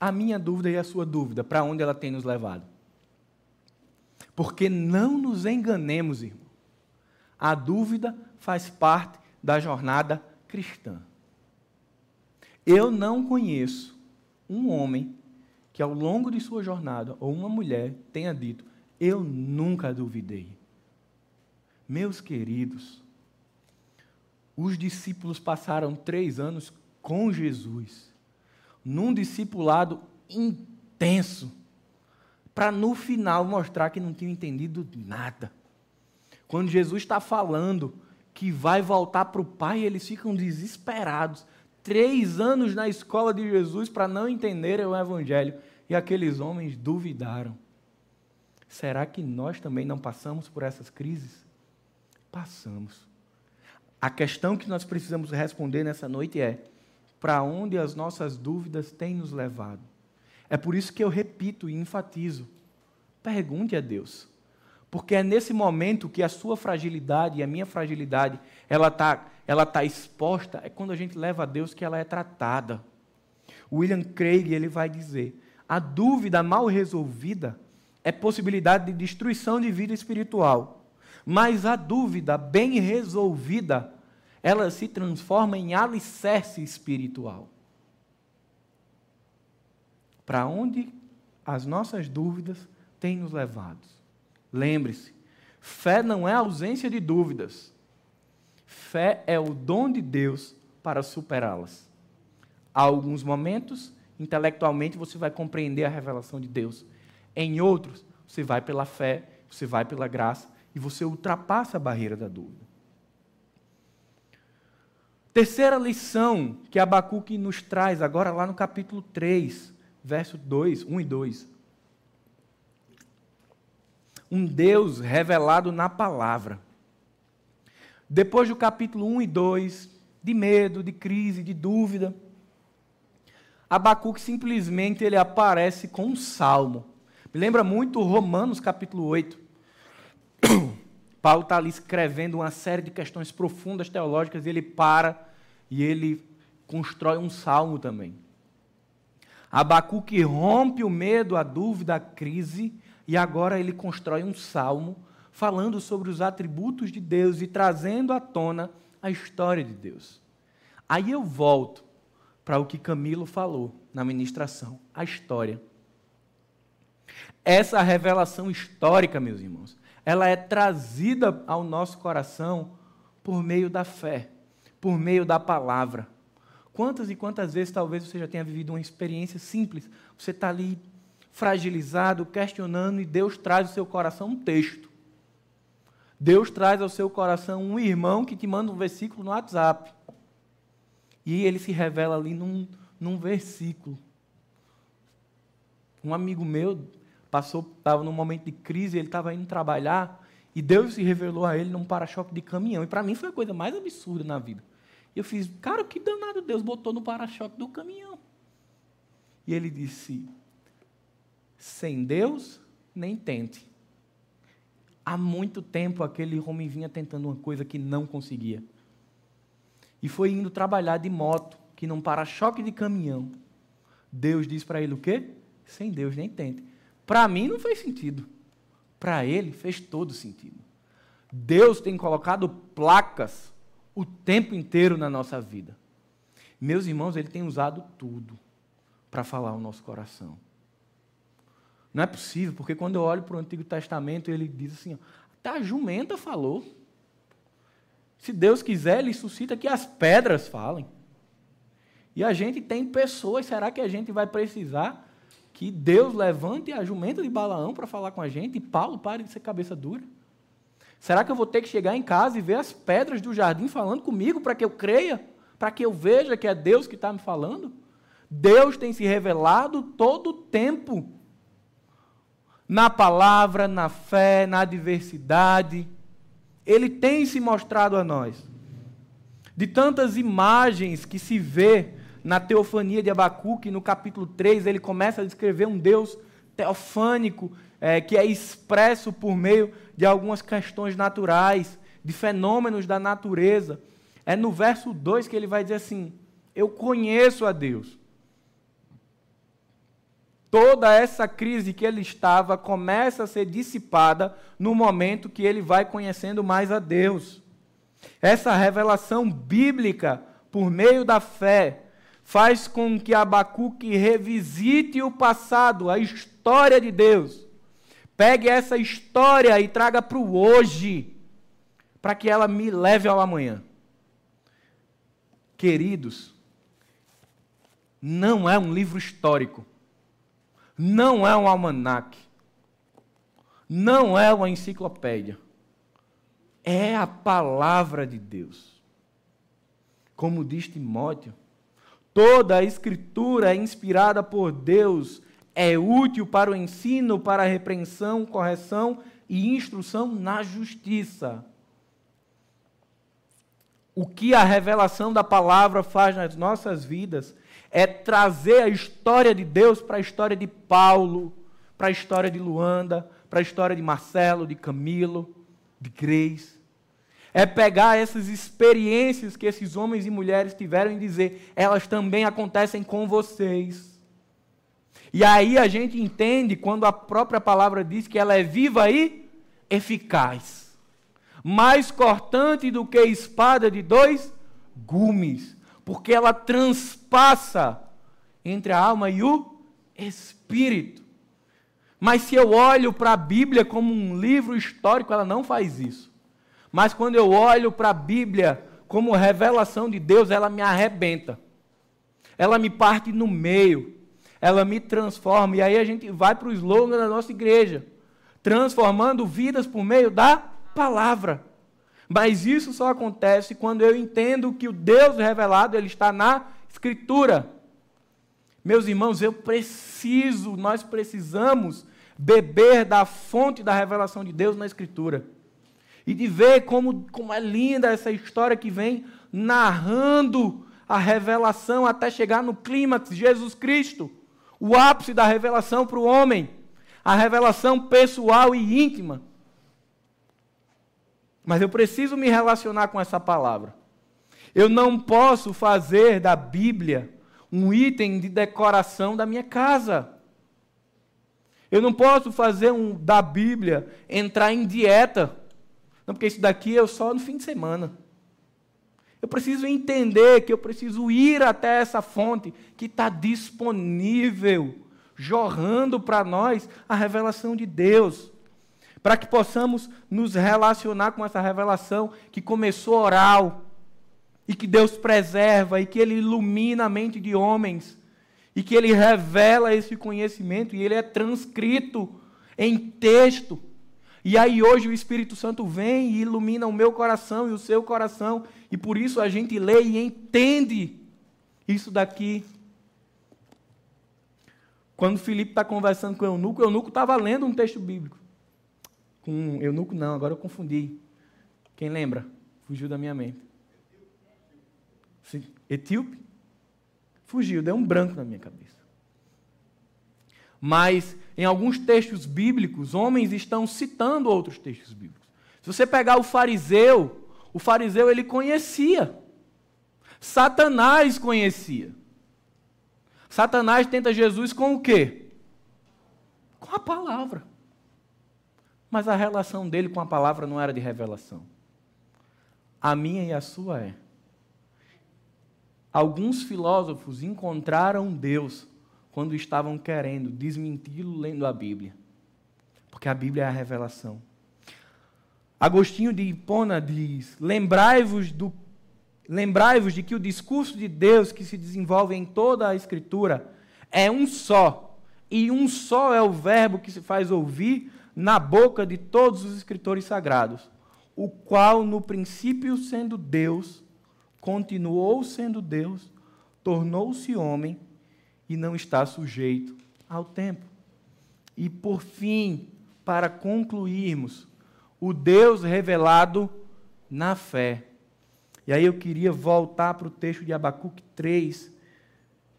A minha dúvida e a sua dúvida, para onde ela tem nos levado? Porque não nos enganemos, irmão. A dúvida faz parte da jornada cristã. Eu não conheço um homem que ao longo de sua jornada, ou uma mulher, tenha dito: Eu nunca duvidei. Meus queridos, os discípulos passaram três anos com Jesus, num discipulado intenso, para no final mostrar que não tinham entendido nada. Quando Jesus está falando que vai voltar para o Pai, eles ficam desesperados três anos na escola de Jesus para não entenderem o Evangelho. E aqueles homens duvidaram. Será que nós também não passamos por essas crises? Passamos. A questão que nós precisamos responder nessa noite é: para onde as nossas dúvidas têm nos levado? É por isso que eu repito e enfatizo: pergunte a Deus. Porque é nesse momento que a sua fragilidade e a minha fragilidade, ela está ela tá exposta, é quando a gente leva a Deus que ela é tratada. William Craig, ele vai dizer, a dúvida mal resolvida é possibilidade de destruição de vida espiritual. Mas a dúvida bem resolvida, ela se transforma em alicerce espiritual. Para onde as nossas dúvidas têm nos levado? Lembre-se, fé não é ausência de dúvidas. Fé é o dom de Deus para superá-las. Há alguns momentos, intelectualmente, você vai compreender a revelação de Deus. Em outros, você vai pela fé, você vai pela graça e você ultrapassa a barreira da dúvida. Terceira lição que Abacuque nos traz agora lá no capítulo 3, verso 2, 1 e 2 um Deus revelado na palavra. Depois do capítulo 1 e 2, de medo, de crise, de dúvida, Abacuque simplesmente ele aparece com um salmo. Me lembra muito Romanos capítulo 8. [COUGHS] Paulo está ali escrevendo uma série de questões profundas teológicas e ele para e ele constrói um salmo também. Abacuque rompe o medo, a dúvida, a crise e agora ele constrói um salmo falando sobre os atributos de Deus e trazendo à tona a história de Deus. Aí eu volto para o que Camilo falou na ministração, a história. Essa revelação histórica, meus irmãos, ela é trazida ao nosso coração por meio da fé, por meio da palavra. Quantas e quantas vezes talvez você já tenha vivido uma experiência simples? Você está ali fragilizado, questionando, e Deus traz ao seu coração um texto. Deus traz ao seu coração um irmão que te manda um versículo no WhatsApp. E ele se revela ali num, num versículo. Um amigo meu passou, estava num momento de crise, ele estava indo trabalhar, e Deus se revelou a ele num para-choque de caminhão. E para mim foi a coisa mais absurda na vida. Eu fiz, cara, que danado Deus botou no para-choque do caminhão. E ele disse: sem Deus, nem tente. Há muito tempo aquele homem vinha tentando uma coisa que não conseguia e foi indo trabalhar de moto, que num para-choque de caminhão. Deus diz para ele o quê? Sem Deus nem tente. Para mim não fez sentido. Para ele fez todo sentido. Deus tem colocado placas o tempo inteiro na nossa vida. Meus irmãos, ele tem usado tudo para falar o nosso coração. Não é possível, porque quando eu olho para o Antigo Testamento, ele diz assim: até a jumenta falou. Se Deus quiser, Ele suscita que as pedras falem. E a gente tem pessoas, será que a gente vai precisar que Deus levante a jumenta de Balaão para falar com a gente e Paulo pare de ser cabeça dura? Será que eu vou ter que chegar em casa e ver as pedras do jardim falando comigo para que eu creia? Para que eu veja que é Deus que está me falando? Deus tem se revelado todo o tempo. Na palavra, na fé, na adversidade ele tem se mostrado a nós. De tantas imagens que se vê na teofania de Abacuque, no capítulo 3, ele começa a descrever um Deus teofânico, é, que é expresso por meio de algumas questões naturais, de fenômenos da natureza. É no verso 2 que ele vai dizer assim: Eu conheço a Deus. Toda essa crise que ele estava começa a ser dissipada no momento que ele vai conhecendo mais a Deus. Essa revelação bíblica, por meio da fé, faz com que Abacuque revisite o passado, a história de Deus. Pegue essa história e traga para o hoje, para que ela me leve ao amanhã. Queridos, não é um livro histórico não é um almanaque, não é uma enciclopédia, é a palavra de Deus. Como diz Timóteo, toda a escritura é inspirada por Deus, é útil para o ensino, para a repreensão, correção e instrução na justiça. O que a revelação da palavra faz nas nossas vidas é trazer a história de Deus para a história de Paulo, para a história de Luanda, para a história de Marcelo, de Camilo, de Grace. É pegar essas experiências que esses homens e mulheres tiveram e dizer, elas também acontecem com vocês. E aí a gente entende quando a própria palavra diz que ela é viva e eficaz. Mais cortante do que espada de dois gumes porque ela transpassa entre a alma e o espírito. Mas se eu olho para a Bíblia como um livro histórico, ela não faz isso. Mas quando eu olho para a Bíblia como revelação de Deus, ela me arrebenta. Ela me parte no meio. Ela me transforma. E aí a gente vai para o slogan da nossa igreja: transformando vidas por meio da palavra. Mas isso só acontece quando eu entendo que o Deus revelado ele está na Escritura. Meus irmãos, eu preciso, nós precisamos beber da fonte da revelação de Deus na Escritura. E de ver como, como é linda essa história que vem narrando a revelação até chegar no clímax, Jesus Cristo, o ápice da revelação para o homem, a revelação pessoal e íntima. Mas eu preciso me relacionar com essa palavra. Eu não posso fazer da Bíblia um item de decoração da minha casa. Eu não posso fazer um da Bíblia entrar em dieta. Não, porque isso daqui é só no fim de semana. Eu preciso entender que eu preciso ir até essa fonte que está disponível, jorrando para nós a revelação de Deus. Para que possamos nos relacionar com essa revelação que começou oral, e que Deus preserva, e que Ele ilumina a mente de homens, e que Ele revela esse conhecimento, e ele é transcrito em texto. E aí hoje o Espírito Santo vem e ilumina o meu coração e o seu coração, e por isso a gente lê e entende isso daqui. Quando Filipe está conversando com o eunuco, o eunuco estava lendo um texto bíblico. Com eunuco não, agora eu confundi. Quem lembra? Fugiu da minha mente. Etíope? Fugiu, deu um branco na minha cabeça. Mas em alguns textos bíblicos, homens estão citando outros textos bíblicos. Se você pegar o fariseu, o fariseu ele conhecia. Satanás conhecia. Satanás tenta Jesus com o quê? Com a palavra. Mas a relação dele com a palavra não era de revelação. A minha e a sua é. Alguns filósofos encontraram Deus quando estavam querendo desmenti-lo lendo a Bíblia. Porque a Bíblia é a revelação. Agostinho de Hipona diz: Lembrai-vos do Lembrai-vos de que o discurso de Deus que se desenvolve em toda a Escritura é um só, e um só é o verbo que se faz ouvir na boca de todos os escritores sagrados, o qual, no princípio sendo Deus, continuou sendo Deus, tornou-se homem e não está sujeito ao tempo. E por fim, para concluirmos, o Deus revelado na fé. E aí eu queria voltar para o texto de Abacuque 3,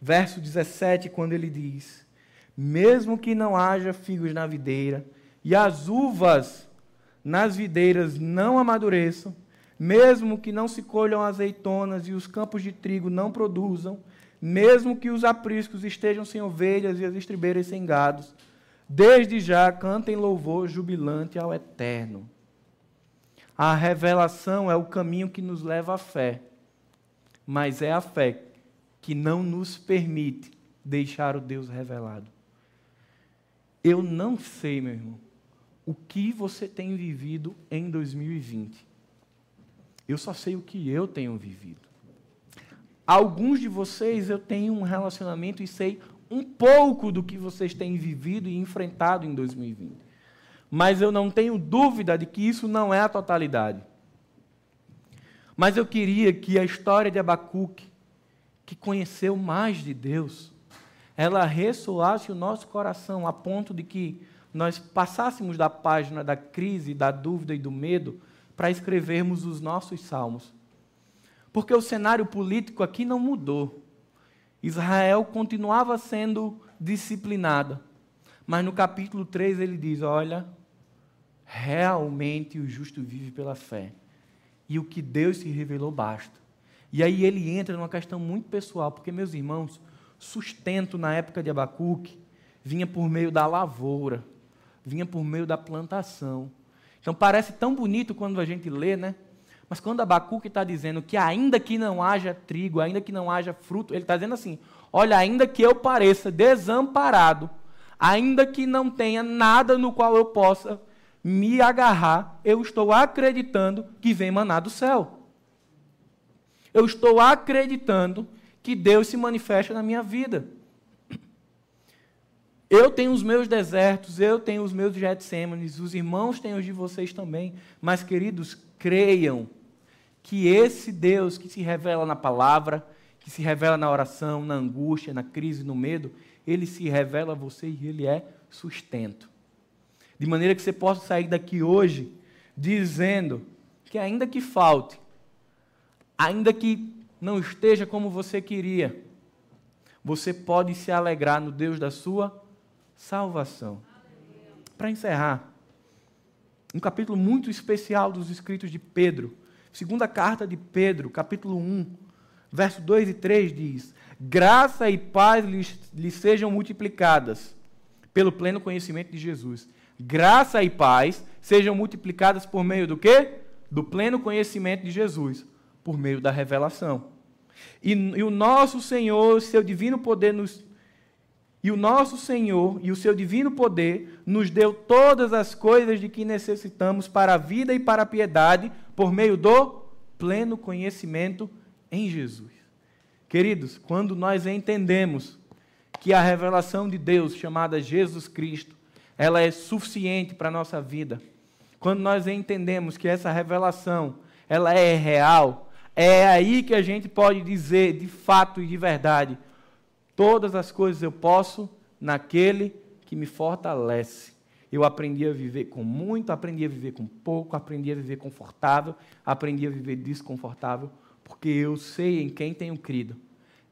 verso 17, quando ele diz: Mesmo que não haja figos na videira, e as uvas nas videiras não amadureçam, mesmo que não se colham azeitonas e os campos de trigo não produzam, mesmo que os apriscos estejam sem ovelhas e as estribeiras sem gados, desde já cantem louvor jubilante ao Eterno. A revelação é o caminho que nos leva à fé, mas é a fé que não nos permite deixar o Deus revelado. Eu não sei, meu irmão, o que você tem vivido em 2020. Eu só sei o que eu tenho vivido. Alguns de vocês eu tenho um relacionamento e sei um pouco do que vocês têm vivido e enfrentado em 2020. Mas eu não tenho dúvida de que isso não é a totalidade. Mas eu queria que a história de Abacuque, que conheceu mais de Deus, ela ressoasse o nosso coração a ponto de que nós passássemos da página da crise, da dúvida e do medo para escrevermos os nossos salmos. Porque o cenário político aqui não mudou. Israel continuava sendo disciplinada. Mas no capítulo 3 ele diz: Olha, realmente o justo vive pela fé. E o que Deus se revelou basta. E aí ele entra numa questão muito pessoal, porque, meus irmãos, sustento na época de Abacuque vinha por meio da lavoura, vinha por meio da plantação. Então parece tão bonito quando a gente lê, né? Mas quando Abacuque está dizendo que ainda que não haja trigo, ainda que não haja fruto, ele está dizendo assim: olha, ainda que eu pareça desamparado, ainda que não tenha nada no qual eu possa me agarrar, eu estou acreditando que vem maná do céu. Eu estou acreditando que Deus se manifesta na minha vida. Eu tenho os meus desertos, eu tenho os meus Getsêmanes, os irmãos têm os de vocês também. Mas, queridos, creiam que esse Deus que se revela na palavra, que se revela na oração, na angústia, na crise, no medo, ele se revela a você e ele é sustento. De maneira que você possa sair daqui hoje dizendo que, ainda que falte, ainda que não esteja como você queria, você pode se alegrar no Deus da sua salvação. Para encerrar, um capítulo muito especial dos escritos de Pedro, segunda carta de Pedro, capítulo 1, verso 2 e 3 diz: Graça e paz lhes, lhes sejam multiplicadas pelo pleno conhecimento de Jesus. Graça e paz sejam multiplicadas por meio do quê? Do pleno conhecimento de Jesus, por meio da revelação. E, e o nosso Senhor, seu divino poder nos e o nosso Senhor e o seu divino poder nos deu todas as coisas de que necessitamos para a vida e para a piedade, por meio do pleno conhecimento em Jesus. Queridos, quando nós entendemos que a revelação de Deus, chamada Jesus Cristo, ela é suficiente para a nossa vida, quando nós entendemos que essa revelação, ela é real, é aí que a gente pode dizer de fato e de verdade, Todas as coisas eu posso naquele que me fortalece. Eu aprendi a viver com muito, aprendi a viver com pouco, aprendi a viver confortável, aprendi a viver desconfortável, porque eu sei em quem tenho crido.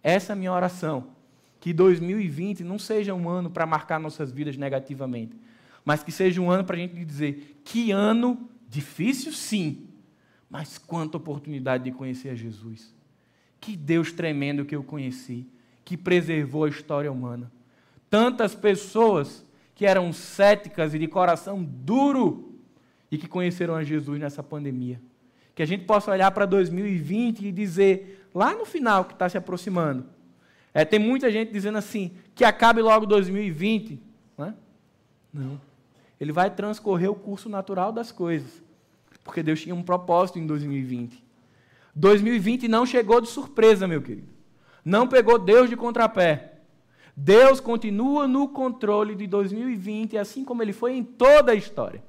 Essa é a minha oração. Que 2020 não seja um ano para marcar nossas vidas negativamente, mas que seja um ano para a gente dizer: que ano difícil, sim, mas quanta oportunidade de conhecer a Jesus. Que Deus tremendo que eu conheci que preservou a história humana. Tantas pessoas que eram céticas e de coração duro e que conheceram a Jesus nessa pandemia. Que a gente possa olhar para 2020 e dizer, lá no final que está se aproximando, é, tem muita gente dizendo assim, que acabe logo 2020. Não, é? não. Ele vai transcorrer o curso natural das coisas. Porque Deus tinha um propósito em 2020. 2020 não chegou de surpresa, meu querido não pegou Deus de contrapé. Deus continua no controle de 2020, assim como ele foi em toda a história.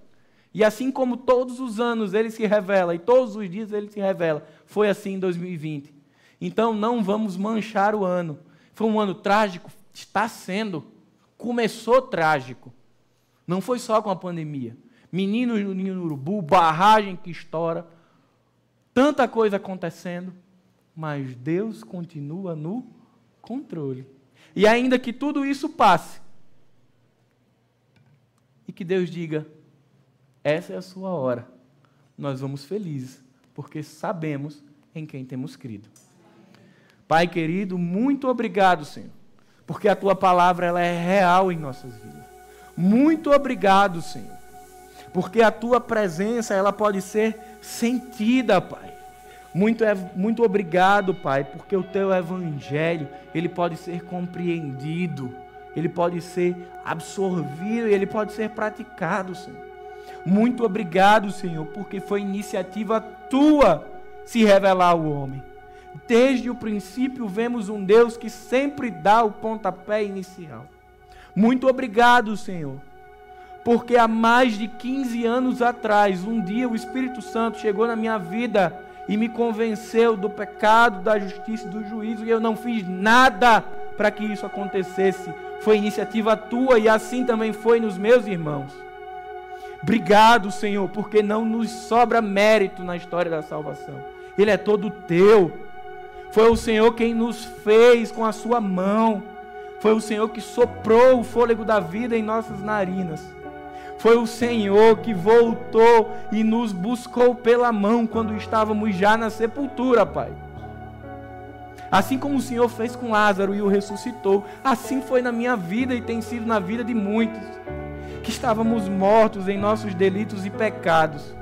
E assim como todos os anos ele se revela e todos os dias ele se revela, foi assim em 2020. Então não vamos manchar o ano. Foi um ano trágico, está sendo. Começou trágico. Não foi só com a pandemia. Meninos no urubu, barragem que estoura, tanta coisa acontecendo mas Deus continua no controle. E ainda que tudo isso passe, e que Deus diga: essa é a sua hora, nós vamos felizes, porque sabemos em quem temos crido. Pai querido, muito obrigado, Senhor, porque a tua palavra ela é real em nossas vidas. Muito obrigado, Senhor, porque a tua presença ela pode ser sentida, Pai. Muito, muito obrigado, Pai, porque o teu evangelho, ele pode ser compreendido, ele pode ser absorvido ele pode ser praticado, Senhor. Muito obrigado, Senhor, porque foi iniciativa tua se revelar ao homem. Desde o princípio vemos um Deus que sempre dá o pontapé inicial. Muito obrigado, Senhor, porque há mais de 15 anos atrás, um dia o Espírito Santo chegou na minha vida e me convenceu do pecado, da justiça e do juízo, e eu não fiz nada para que isso acontecesse. Foi iniciativa tua e assim também foi nos meus irmãos. Obrigado, Senhor, porque não nos sobra mérito na história da salvação. Ele é todo teu. Foi o Senhor quem nos fez com a sua mão. Foi o Senhor que soprou o fôlego da vida em nossas narinas. Foi o Senhor que voltou e nos buscou pela mão quando estávamos já na sepultura, Pai. Assim como o Senhor fez com Lázaro e o ressuscitou, assim foi na minha vida e tem sido na vida de muitos, que estávamos mortos em nossos delitos e pecados.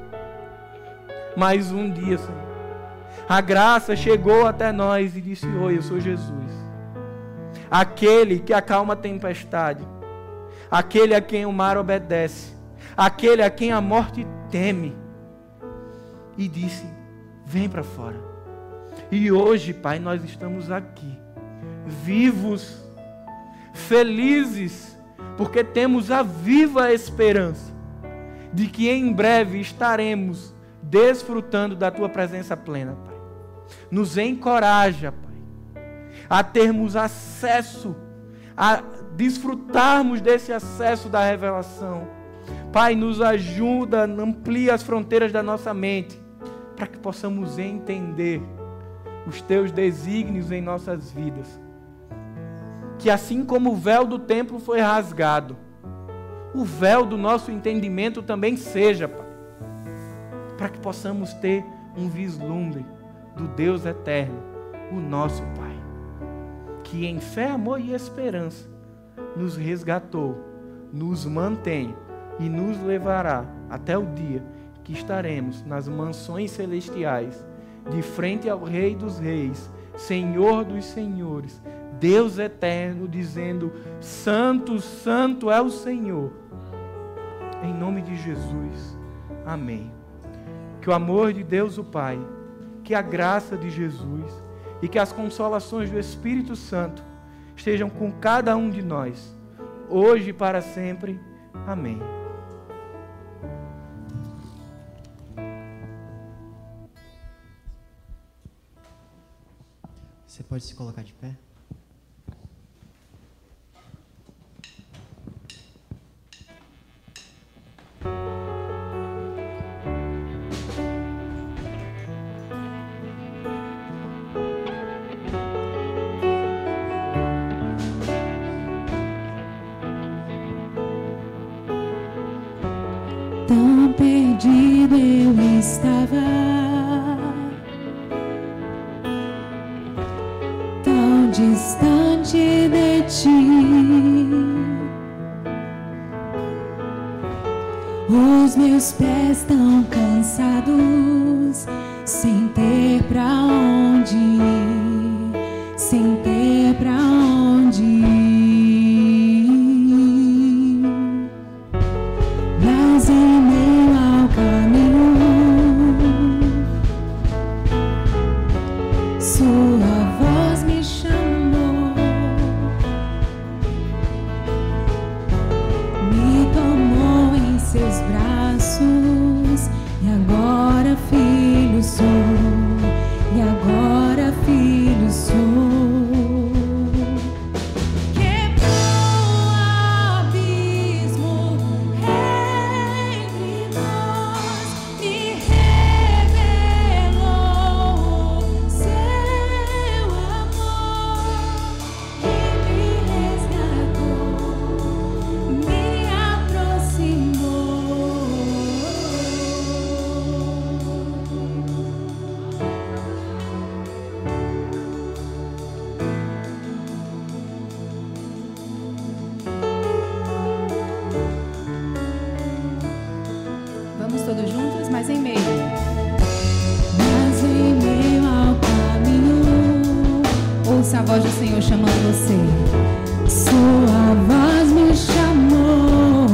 Mas um dia, Senhor, a graça chegou até nós e disse: Oi, eu sou Jesus, aquele que acalma a tempestade aquele a quem o mar obedece, aquele a quem a morte teme. E disse: Vem para fora. E hoje, Pai, nós estamos aqui, vivos, felizes, porque temos a viva esperança de que em breve estaremos desfrutando da tua presença plena, Pai. Nos encoraja, Pai, a termos acesso a desfrutarmos desse acesso da revelação. Pai, nos ajuda, amplia as fronteiras da nossa mente, para que possamos entender os teus desígnios em nossas vidas. Que assim como o véu do templo foi rasgado, o véu do nosso entendimento também seja, Pai, para que possamos ter um vislumbre do Deus eterno, o nosso Pai, que em fé, amor e esperança nos resgatou, nos mantém e nos levará até o dia que estaremos nas mansões celestiais, de frente ao Rei dos Reis, Senhor dos Senhores, Deus eterno, dizendo: Santo, Santo é o Senhor. Em nome de Jesus. Amém. Que o amor de Deus, o Pai, que a graça de Jesus e que as consolações do Espírito Santo estejam com cada um de nós, hoje e para sempre. Amém. Você pode se colocar de pé? Meus pés tão cansados, sem ter pra a voz do Senhor chamando você. Sua voz me chamou.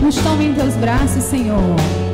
Nos tome em teus braços, Senhor.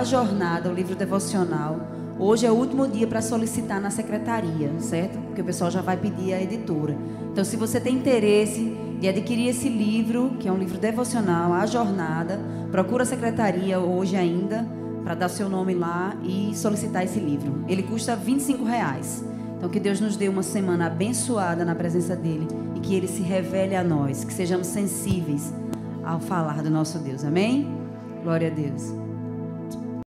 A Jornada, o livro devocional, hoje é o último dia para solicitar na secretaria, certo? Porque o pessoal já vai pedir a editora. Então, se você tem interesse de adquirir esse livro, que é um livro devocional, A Jornada, procura a secretaria hoje ainda para dar seu nome lá e solicitar esse livro. Ele custa 25 reais. Então, que Deus nos dê uma semana abençoada na presença dEle e que Ele se revele a nós, que sejamos sensíveis ao falar do nosso Deus. Amém? Glória a Deus.